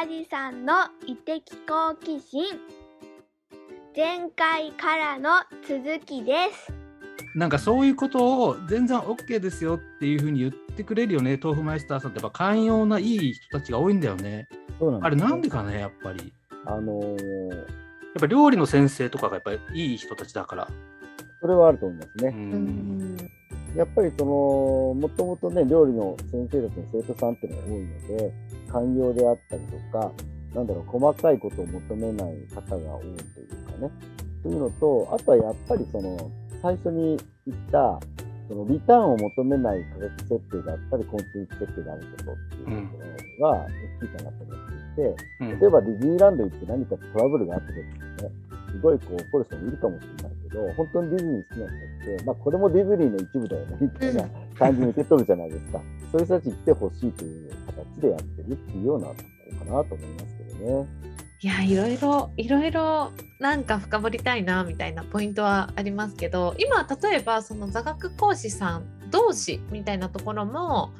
梶さんの異的好奇心前回からの続きですなんかそういうことを全然 OK ですよっていうふうに言ってくれるよね、豆腐マイスターさんってやっぱ寛容ないい人たちが多いんだよね。そうなんですあれなんでかね、やっぱり。あのーやっぱ料理の先生とかがやっぱりいい人たちだから。それはあると思いますう。ね。うんんやっぱりその、もともとね、料理の先生たちの生徒さんっていうのが多いので、寛容であったりとか、なんだろう、細かいことを求めない方が多いというかね。というのと、あとはやっぱりその、最初に言った、そのリターンを求めない価格設定だったり、コンテンツ設定であることっていうところが大きいかなと思っていて、うん例えばディズニーランド行って何かトラブルがあった時にね、すごいこう怒る人もいるかもしれないけど、本当にディズニー好きな人って、まあこれもディズニーの一部だよね、みたいな感じに受け取るじゃないですか。そういう人たちに来てほしいという形でやってるっていうようなところかなと思いますけどね。いやいろいろいろいろなんか深掘りたいなみたいなポイントはありますけど今例えばその座学講師さん同士みたいなところも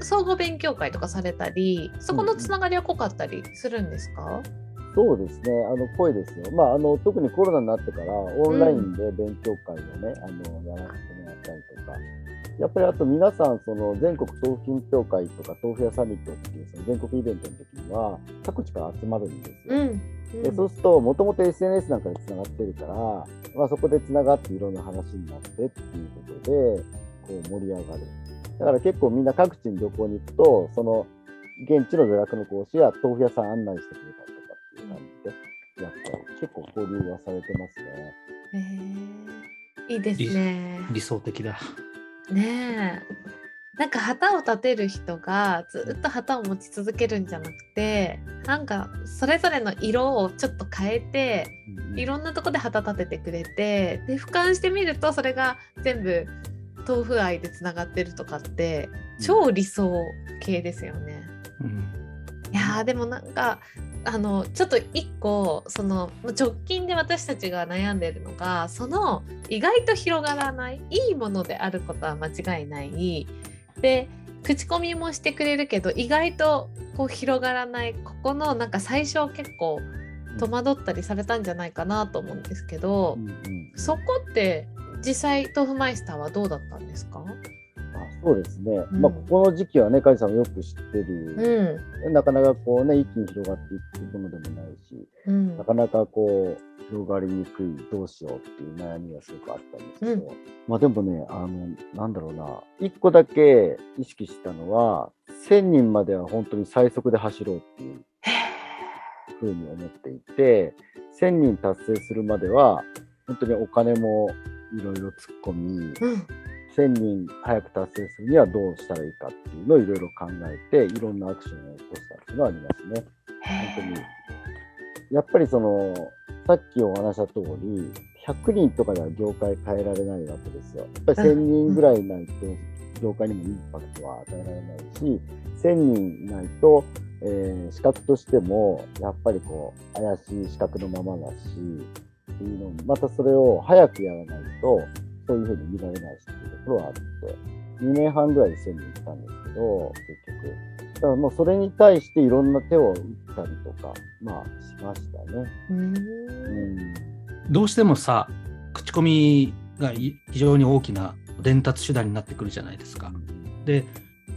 総合勉強会とかされたりそこのつながりは濃かったりするんですか、そうですね、あの、濃いですよ。まあ、あの、特にコロナになってから、オンラインで勉強会をね、あの、やらせてもらったりとか、やっぱりあと皆さん、その、全国豆腐品評会とか、豆腐屋サミットっていう、その全国イベントの時には、各地から集まるんですよ。うんでそうすると、もともと SNS なんかでつながってるから、まあ、そこでつながっていろんな話になってっていうことで、こう盛り上がる。だから結構みんな各地に旅行に行くと、その現地の座学の講師や豆腐屋さん案内してくれたりとかっていう感じで、やって結構交流はされてますね。へーいいですね。理想的だ。ねえ。なんか旗を立てる人がずっと旗を持ち続けるんじゃなくてなんかそれぞれの色をちょっと変えてうんいろんなとこで旗立ててくれてで俯瞰してみるとそれが全部豆腐愛でつながってるとかって超理想系ですよね。うん。いやーでもなんかあのちょっと一個その直近で私たちが悩んでるのがその意外と広がらないいいものであることは間違いない。で口コミもしてくれるけど意外とこう広がらないここのなんか最初結構戸惑ったりされたんじゃないかなと思うんですけどうんうん。そこって実際豆腐マイスターはどうだったんですか、あそうですね、うん。まあ、ここの時期はね、梶さんもよく知ってる、うん。なかなかこうね、一気に広がっていくものでもないし、うん。なかなかこう、広がりにくい、どうしようっていう悩みがすごくあったんですけど、まあでもね、あの、なんだろうな、一個だけ意識したのは、1000人までは本当に最速で走ろうっていうふうに思っていて、1000人達成するまでは、本当にお金もいろいろ突っ込み、うん1000人早く達成するにはどうしたらいいかっていうのをいろいろ考えて、いろんなアクションを起こしたっていうのはありますね。本当に。やっぱりその、さっきお話した通り、100人とかでは業界変えられないわけですよ。やっぱり1000人ぐらいいないと、業界にもインパクトは与えられないし、1000人いないと、えー資格としても、やっぱりこう、怪しい資格のままだし、っていうのも、またそれを早くやらないと、そういうふうに見られないしっていうところはあって、2年半ぐらいで1000人行ったんですけど、結局。だからもうそれに対していろんな手を打ったりとか、まあしましたね。うんうん。どうしてもさ、口コミがい非常に大きな伝達手段になってくるじゃないですか。で、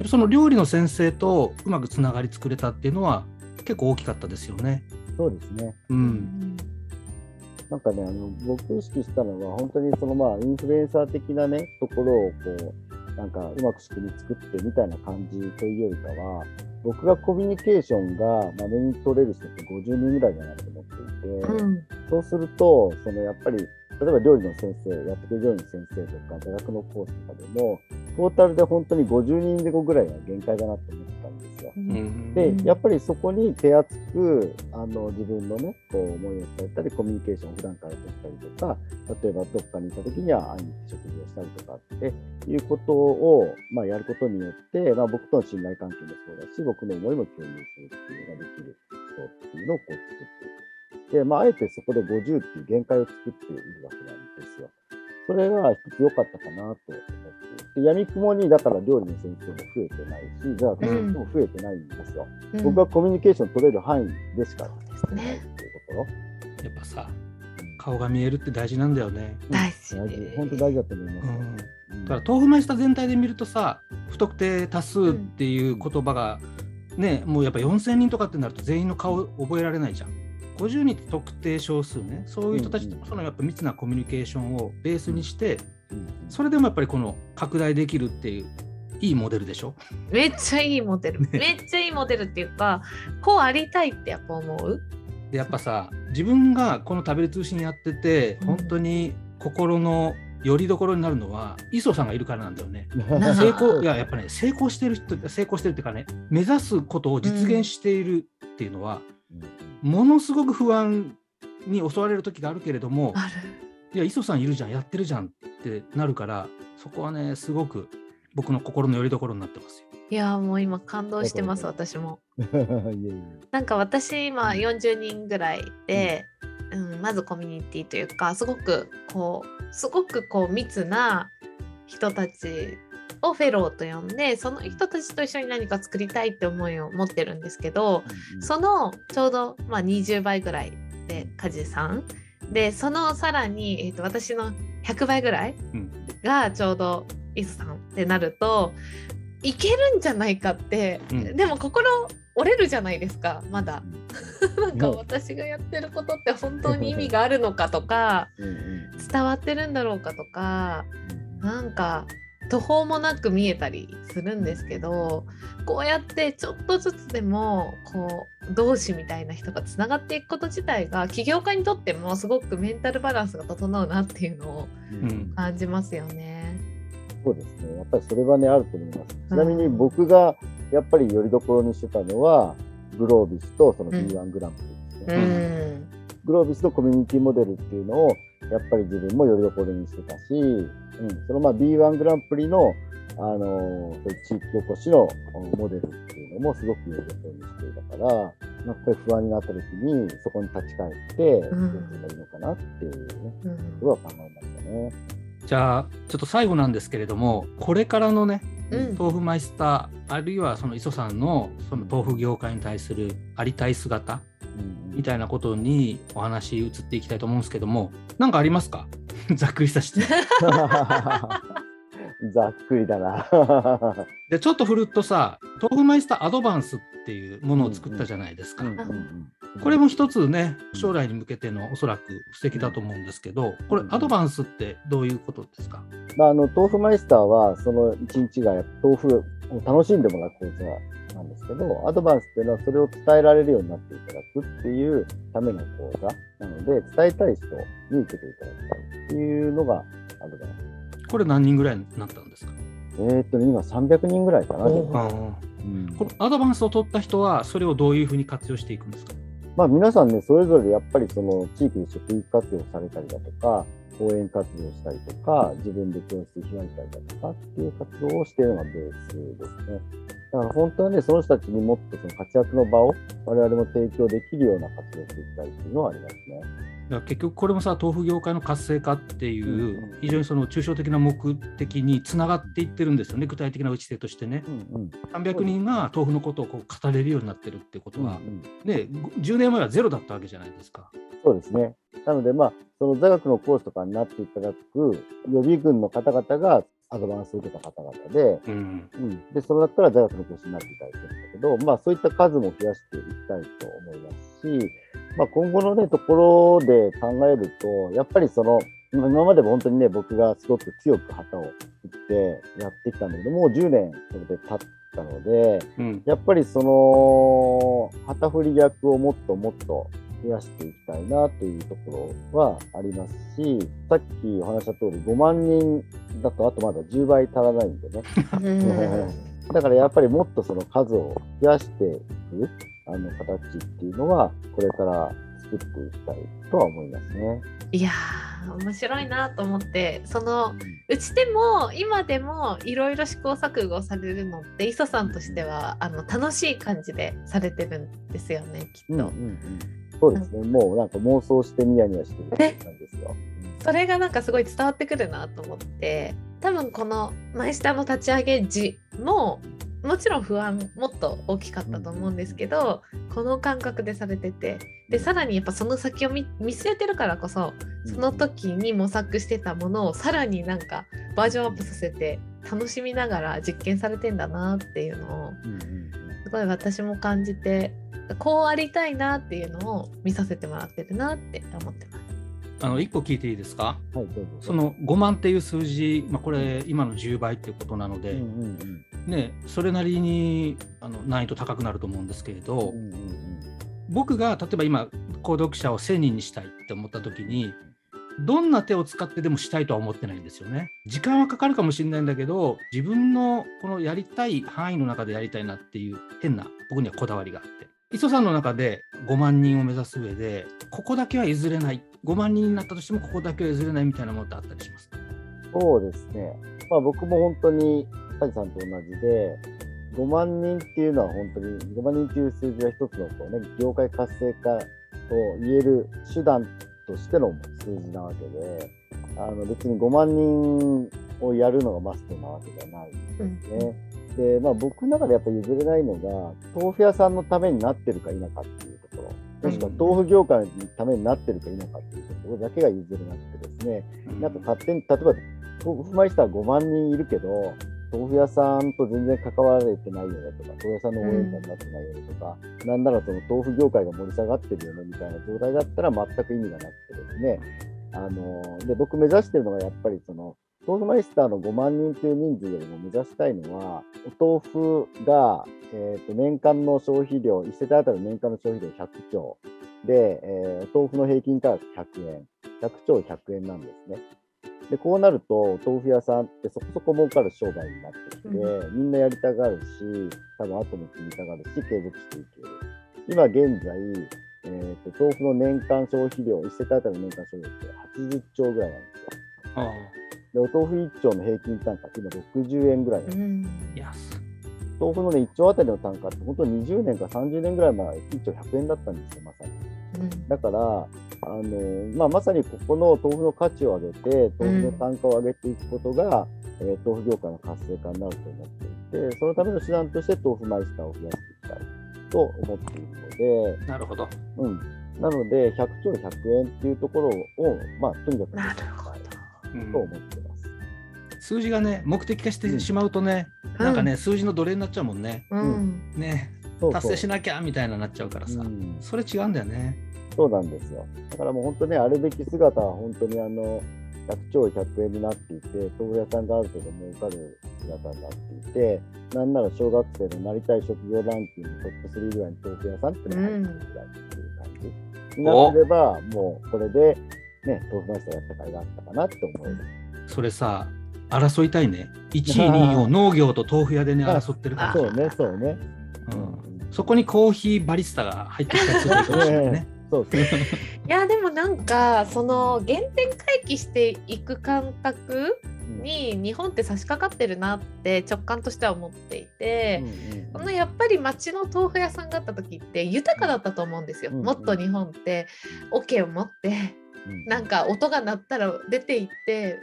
その料理の先生とうまくつながり作れたっていうのは結構大きかったですよね。そうですね。う。うんんなんかね、あの、僕意識したのは、本当にそのまあ、インフルエンサー的なね、ところをこう、なんかうまく仕組み作ってみたいな感じというよりかは、僕がコミュニケーションがまめに取れる人って50人ぐらいだなと思っていて、うん。そうすると、そのやっぱり、例えば料理の先生、やってくれる料理の先生とか、座学のコースとかでも、トータルで本当に50人で5ぐらいが限界だなと思ったんですよ。うんで、やっぱりそこに手厚く、あの、自分のね、こう、思いを伝えたり、コミュニケーションを普段から取ったりとか、例えばどっかにいた時には会いに行って食事をしたりとかっていうことを、まあ、やることによって、まあ、僕との信頼関係もそうだし、僕の思いも共有するっていうのができる人っていうのをこう作っていく。で、まあ、あえてそこで50っていう限界を作っているわけなんですよ。それが一つ良かったかなと思って。いで闇雲にだから料理の先生も増えてないしじゃあ先生も増えてないんですよ、うん。僕はコミュニケーション取れる範囲でしかしてないっていうところ、やっぱさ顔が見えるって大事なんだよね。大事。大事。本当大事だと思いますだから豆腐マイスター全体で見るとさ不特定多数っていう言葉が、ねもうやっぱ4,000人とかってなると全員の顔覚えられないじゃん。50人って特定少数ねそういう人たちとそのやっぱ密なコミュニケーションをベースにしてうん。それでもやっぱりこの拡大できるっていういいモデルでしょ？めっちゃいいモデル、ね。めっちゃいいモデルっていうかこうありたいってやっぱ思う？でやっぱさ自分がこの食べる通信やっててうん。本当に心の拠り所になるのは磯さんがいるからなんだよね。な成功いややっぱね成功してる人成功してるっていうかね目指すことを実現しているっていうのは、ものすごく不安に襲われる時があるけれどもある。いや磯さんいるじゃんやってるじゃんってなるからそこはねすごく僕の心の拠り所になってますよ。いやもう今感動してます私も。なんか私今40人ぐらいで、うん、まずコミュニティというかすごくこうすごくこう密な人たちをフェローと呼んでその人たちと一緒に何か作りたいって思いを持ってるんですけどそのちょうど、まあ、20倍ぐらいで梶さん。でそのさらに、えー、と私の100倍ぐらいうん。がちょうど磯さんってなるといけるんじゃないかって、うん。でも心折れるじゃないですかまだ。なんかう。ん私がやってることって本当に意味があるのかとか伝わってるんだろうかとかなんか途方もなく見えたりするんですけどこうやってちょっとずつでもこう同志みたいな人がつながっていくこと自体が起業家にとってもすごくメンタルバランスが整うなっていうのをうん感じますよね。そうですね。やっぱりそれはね、あると思います。ちなみに僕がやっぱりよりどころにしてたのは、グロービスとその B1 グランプリですうね。ん、グロービスのコミュニティモデルっていうのを、やっぱり自分もよりどころにしてたし、うん、そのまあ B1 グランプリの、あのーそういう地域おこしのモデルっていうのもすごくよりどころにしていたから、やっぱり不安になった時にそこに立ち返って、どうん。うすればいいのかなっていうね、うん。ことは考えましたね。じゃあちょっと最後なんですけれどもこれからのねうん。豆腐マイスターあるいはその磯さんのその豆腐業界に対するありたい姿うんみたいなことにお話移っていきたいと思うんですけども何かありますか？ざっくりさして。ざっくりだな。でちょっと振るとさ豆腐マイスターアドバンスっていうものを作ったじゃないですか。これも一つね将来に向けてのおそらく布石だと思うんですけどこれアドバンスってどういうことですか？まあ、あの豆腐マイスターはその一日が豆腐を楽しんでもらう講座なんですけどアドバンスっていうのはそれを伝えられるようになっていただくっていうための講座なので伝えたい人に受けていただきたいっていうのがアドバンス。これ何人ぐらいになったんですか？えーっとね、今300人ぐらいかな。おうんこのアドバンスを取った人はそれをどういうふうに活用していくんですか？まあ、皆さんね、それぞれやっぱりその地域で職域活用されたりだとか、講演活動したりとか、自分で教室開いたりだとかっていう活動をしているのがベースですね。だから本当はね、その人たちにもっとその活躍の場を我々も提供できるような活動をしていきたいっていうのはありますね。だから結局これもさ豆腐業界の活性化っていう非常にその抽象的な目的につながっていってるんですよね具体的な打ち手としてねうんうん。300人が豆腐のことをこう語れるようになってるってことは、うんうんね、10年前はゼロだったわけじゃないですか。そうですね。なので、まあ、その座学のコースとかになっていただく予備軍の方々がアドバンスを受けた方々で、うん。うん、でその中から座学の講師になっていただいてるんだけど、まあ、そういった数も増やしていきたいと思いますし、まあ、今後の、ね、ところで考えると、やっぱりその、今今までも本当にね、僕がすごく強く旗を振ってやってきたんだけど、もう10年それで経ったので、うん。やっぱりその旗振り役をもっともっと増やしていきたいなというところはありますし、さっきお話した通り5万人だとあとまだ10倍足らないんでね。うんだからやっぱりもっとその数を増やしていくあの形っていうのはこれから作っていきたいとは思いますね。いやー面白いなと思ってそのうちでも今でもいろいろ試行錯誤されるのって磯さんとしてはあの楽しい感じでされてるんですよねきっと。うんうんうんそうですね。もうなんか妄想してニヤニヤしてる感じですよ。それがなんかすごい伝わってくるなと思って多分このマイスターの立ち上げ時ももちろん不安もっと大きかったと思うんですけど、この感覚でされててでさらにやっぱその先を見見据えてるからこそその時に模索してたものをさらになんかバージョンアップさせて楽しみながら実験されてんだなっていうのをすごい私も感じてこうありたいなっていうのを見させてもらってるなって思ってます。あの1個聞いていいですか？はい。その5万っていう数字、まあ、これ今の10倍っていうことなので、うんうんね、それなりにあの難易度高くなると思うんですけれど、うんうんうん僕が例えば今購読者を1000人にしたいって思った時にどんな手を使ってでもしたいとは思ってないんですよね。時間はかかるかもしれないんだけど自分のこのやりたい範囲の中でやりたいなっていう変な僕にはこだわりがあって磯さんの中で5万人を目指す上でここだけは譲れない5万人になったとしてもここだけは譲れないみたいなものってあったりします？かそうですね。まあ僕も本当に谷さんと同じで、5万人っていうのは本当に、5万人っていう数字は一つのこう、ね、業界活性化と言える手段としての数字なわけで、あの別に5万人をやるのがマストなわけではないですね。で、まあ僕の中でやっぱり譲れないのが、豆腐屋さんのためになってるか否かっていうところ、もしくは豆腐業界のためになってるか否かっていうところだけが譲れなくてですね、なんか勝手に、例えば、豆腐マイスター5万人いるけど、豆腐屋さんと全然関われてないよねとか、豆腐屋さんの応援団になってないよねとか、なんならその豆腐業界が盛り下がってるよねみたいな状態だったら全く意味がなくてですね、あので僕目指してるのがやっぱりその、豆腐マイスターの5万人という人数よりも目指したいのは、お豆腐が、えー、と年間の消費量、1世帯当たりの年間の消費量100兆で、えー豆腐の平均価格100円、100兆100円なんですね。で、こうなると、豆腐屋さんってそこそこ儲かる商売になってきて、うみんなやりたがるし、多分後も継ぎたがるし、継続していける。今現在、えー、と豆腐の年間消費量、1世帯当たりの年間消費量って80兆ぐらいなんですよ。あで、お豆腐1丁の平均単価って今60円ぐらいなんですうん豆腐のね、1丁あたりの単価って本当に20年か30年ぐらい前は1丁100円だったんですよ、まさに。うんだから、あのまあ、まさにここの豆腐の価値を上げて、豆腐の単価を上げていくことが、えー豆腐業界の活性化になると思っていて、そのための手段として豆腐マイスターを増やしていきたいと思っているので、なるほど。うん、なので、100兆100円っていうところを、まあ、とにかくなるほど。うんと思ってます。数字がね目的化してしまうとね、うんなんかね数字の奴隷になっちゃうもんね。うん。ね達成しなきゃみたいななっちゃうからさ、うんそれ違うんだよね。そうなんですよ。だからもう本当ね、あるべき姿は本当にあの、100兆100円になっていて、豆腐屋さんがある程度儲かる姿になっていて、なんなら小学生のなりたい職業ランキングトップ3ぐらいに豆腐屋さんっていうのが入ってるぐらいっていう感じになれば、もうこれで、ね、豆腐マイスターやった甲斐があったかなって思える。それさ争いたいね。1位2位を農業と豆腐屋でね 争ってるからそうね、そうね。うんそこにコーヒーバリスタが入ってきたりするかもしれないね。そうそう。いやでもなんかその原点回帰していく感覚に日本って差し掛かってるなって直感としては思っていて、このやっぱり町の豆腐屋さんがあった時って豊かだったと思うんですよ。うんもっと日本って桶を持ってなんか音が鳴ったら出て行って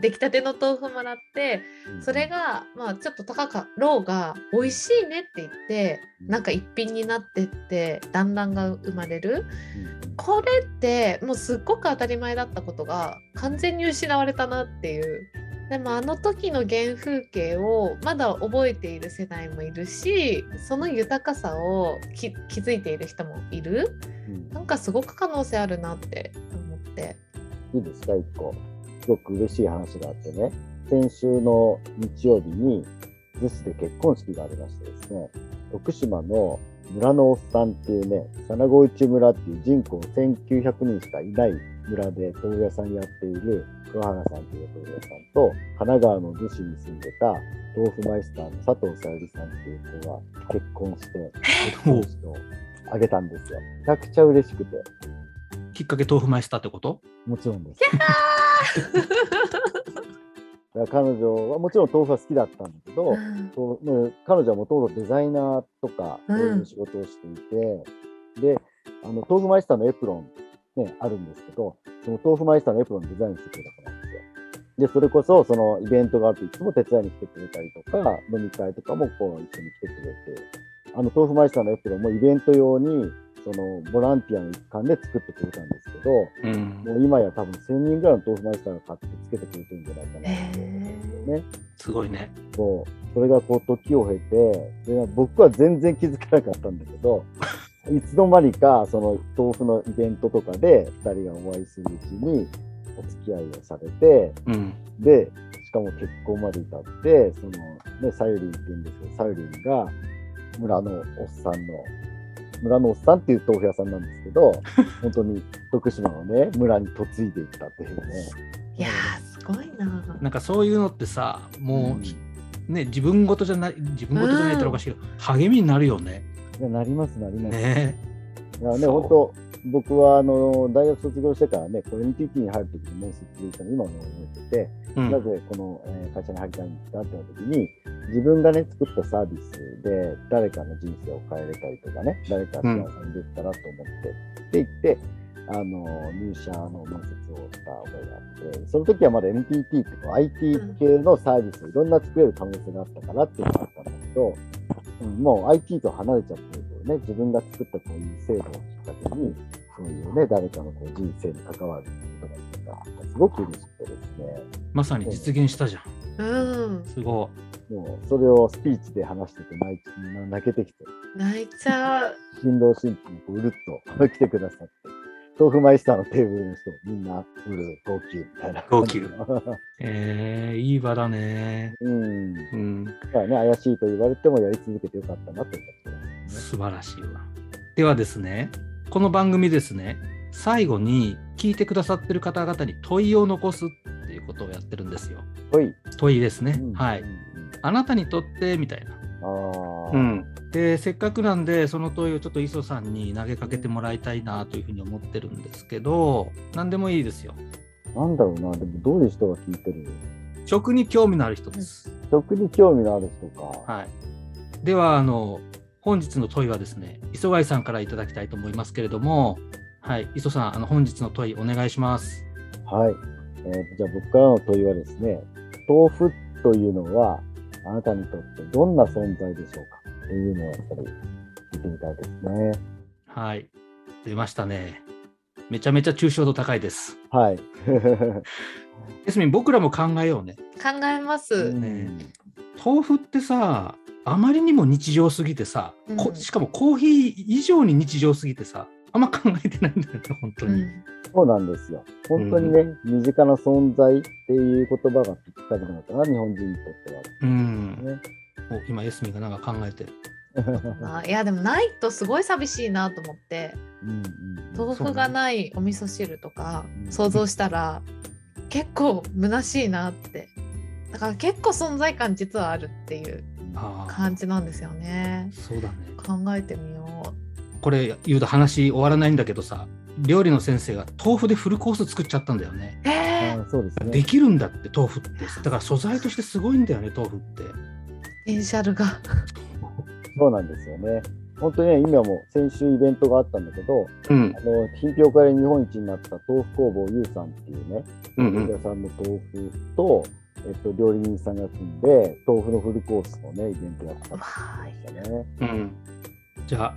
出来たての豆腐もらってそれがまあちょっと高かろうが美味しいねって言ってなんか一品になってって団らんが生まれる。これってもうすっごく当たり前だったことが完全に失われたなっていう。でもあの時の原風景をまだ覚えている世代もいるしその豊かさをき気づいている人もいる。なんかすごく可能性あるなって思っていいですか、一個。すごく嬉しい話があってね、先週の日曜日に、逗子で結婚式がありましてですね、徳島の村のおっさんっていうね、佐那河内村っていう人口1900人しかいない村で豆腐屋さんやっている桑原さんという豆腐屋さんと、神奈川の逗子に住んでた豆腐マイスターの佐藤さゆりさんっていう子が結婚して、結婚式をあげたんですよ。めちゃくちゃ嬉しくて、きっかけ豆腐マイスターってこと？もちろんです。彼女はもちろん豆腐は好きだったんだけど、そうもう彼女はもともとデザイナーとかうんそういう仕事をしていて、であの豆腐マイスターのエプロン、ね、あるんですけどその豆腐マイスターのエプロンデザインしてくれた子なんですよ。で、それこそ、そのイベントがあるといつも手伝いに来てくれたりとか、飲み会とかもこう一緒に来てくれて、あの、豆腐マイスターのエプロンもイベント用に、そのボランティアの一環で作ってくれたんですけど、うん。もう今や多分1000人ぐらいの豆腐マイスターが買ってつけてくれてるんじゃないかなへって。ーね。すごいね。そう。それがこう時を経て、で僕は全然気づかなかったんだけど、いつの間にかその豆腐のイベントとかで2人がお会いするうちにお付き合いをされて、うん。で、しかも結婚まで至って、そのね、サユリンって言うんですけど、サユリンが村のおっさんの、村のおっさんっていう豆腐屋さんなんですけど、本当に徳島のね、村に嫁いでいったっていうね。いやーすごいな。なんかそういうのってさ、もう、ね、自分事じゃない、自分事じゃないっておかしいけど、励みになるよね。いやなります、なります。ねいやね、本当、僕はあの大学卒業してからね、これ NTT に入るときに面接でいたの今も覚えてて、うん。なぜこの、えー会社に入りたいんですかって言ったときに、自分がね、作ったサービスで誰かの人生を変えれたりとかね、誰か幸せにできたらと思ってって言って、あの入社の面接をした覚えがあって、その時はまだ NTT ってこう IT 系のサービスをいろんな作れる可能性があったからっていうのがあったんだけど、うん、もう IT と離れちゃってね、自分が作ったこういう制度をきっかけに、そういうね、誰かのこう人生に関わることがすごく嬉しくてですね、まさに実現したじゃん。うん。すごもうそれをスピーチで話してて泣いな泣けてきて、泣いちゃう。新郎新婦もこううるっと来てくださって、豆腐マイスターのテーブルの人、みんなうる、号泣みたいな。号泣い。えー、いい場だね。うん。うん。だからね、怪しいと言われてもやり続けてよかったなと思ってます、素晴らしいわ。ではですね、この番組ですね、最後に聞いてくださってる方々に問いを残すっていうことをやってるんですよ。ほい。問いですね。うんはいうん。うんあなたにとってみたいな。ああ。うん、でせっかくなんでその問いをちょっと磯さんに投げかけてもらいたいなというふうに思ってるんですけど何でもいいですよ。なんだろうな、でもどういう人が聞いてる？食に興味のある人です。食に興味のある人か。はい、ではあの本日の問いはですね磯貝さんからいただきたいと思いますけれども、はい、磯さんあの本日の問いお願いします。はい。えーじゃあ僕からの問いはですね、豆腐というのは、あなたにとってどんな存在でしょうか？っていうのをやっぱり聞いてみたいですね。はい、出ましたね。めちゃめちゃ抽象度高いです。はい。エスミン僕らも考えようね。考えます。ね豆腐ってさあまりにも日常すぎてさ、こうんしかもコーヒー以上に日常すぎてさあんま考えてないんだよね本当に、うん。そうなんですよ。本当にね、身近な存在っていう言葉がぴったりなのかな、日本人にとっては。うんねお今エスミンがなんか考えてる。あいやでもないとすごい寂しいなと思って。うんうん豆腐がないお味噌汁とかうん想像したら結構虚しいなって。だから結構存在感実はあるっていうああ感じなんですよね。そうだね。考えてみよこれ言うと話終わらないんだけどさ料理の先生が豆腐でフルコース作っちゃったんだよね。うえー、あそうですね。できるんだって豆腐って。だから素材としてすごいんだよね豆腐って。ポテンシャルが。そうなんですよね。本当にね、今も先週イベントがあったんだけど、うん。あの品評会で日本一になった豆腐工房ゆうさんっていうね、うん屋さんの豆腐と、えっと、料理人さんが組んで、豆腐のフルコースのね、イベントやったって言ってましたね。うん、じゃあ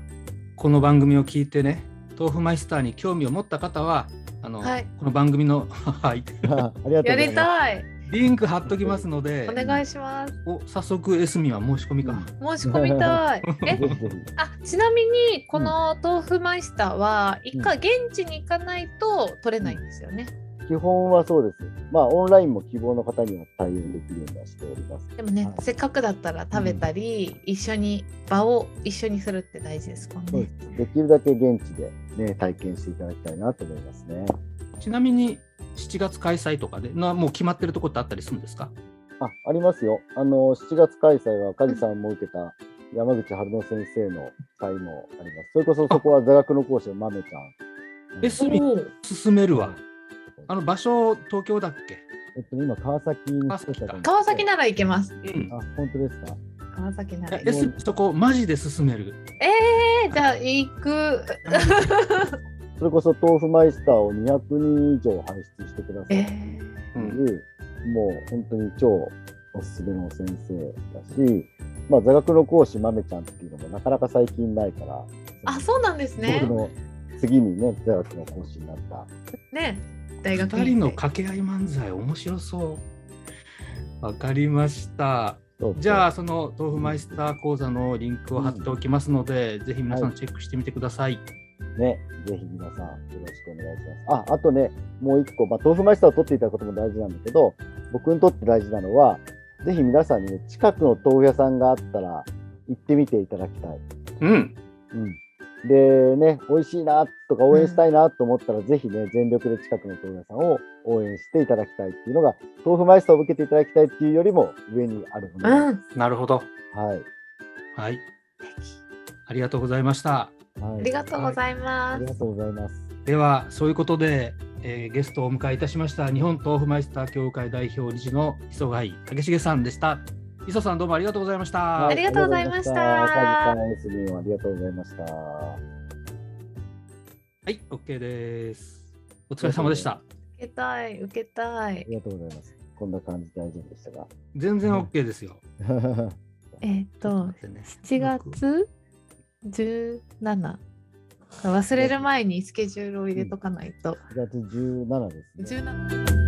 この番組を聞いてね豆腐マイスターに興味を持った方はあの、はい。この番組の はい。ありがとうございます。やりたいリンク貼っときますのでお願いしますお早速エスミは申し込みか、申し込みたい え。あちなみにこの豆腐マイスターは一回現地に行かないと取れないんですよね。基本はそうです。まあ、オンラインも希望の方には対応できるようにはしております。でもね、はいせっかくだったら食べたり、一緒に場を一緒にするって大事ですもんねそうで。す。できるだけ現地でね、体験していただきたいなと思いますね。ちなみに7月開催とかでなもう決まってるとこってあったりするんですか？あ、ありますよ。あの、7月開催は、梶さんも受けた山口春乃先生の会もあります。それこそそこは座学の講師の豆ちゃん。えすみ進めるわあの場所東京だっけ？えっと、今、川崎に川崎なら行けます。うんあ、本当ですか？川崎なら行えけエスそこマジで進める？えー、じゃあ行く。それこそ豆腐マイスターを200人以上輩出してくださっていえー、うんる、もう本当に超おすすめの先生だし、まあ、座学の講師、まめちゃんっていうのもなかなか最近ないから、あそうなんですね僕の次にね、座学の講師になった。ね大学二人のか掛け合い漫才面白そう。わかりました。そうじゃあその豆腐マイスター講座のリンクを貼っておきますので、ぜひ皆さはいんチェックしてみてください。ね、ぜひ皆さんよろしくお願いします。あ、あとね、もう一個、まあ、豆腐マイスターを取っていただくことも大事なんだけど、僕にとって大事なのは、ぜひ皆さんにね、近くの豆腐屋さんがあったら、行ってみていただきたい。うん。うん。でね、美味しいなとか応援したいなと思ったら、ぜひね、全力で近くの豆腐屋さんを応援していただきたいっていうのが、豆腐マイスターを受けていただきたいっていうよりも上にあるものうん。なるほど。はい。はい。ありがとうございました。はい。ありがとうございあますりがとうございます。では、そういうことで、えーゲストをお迎えいたしました日本豆腐マイスター協会代表理事の磯貝武重さんでした。磯さんどうもありがとうございました。はありがとうございましたありがとうございました。カジさん、エスミンをありがとうございました。はい、OK です。お疲れ様でした。受けたい受けたいありがとうございます。こんな感じで大丈夫でしたが。全然 OK ですよ。えっ、と待ってね7月？17忘れる前にスケジュールを入れとかないと。4月17ですね。17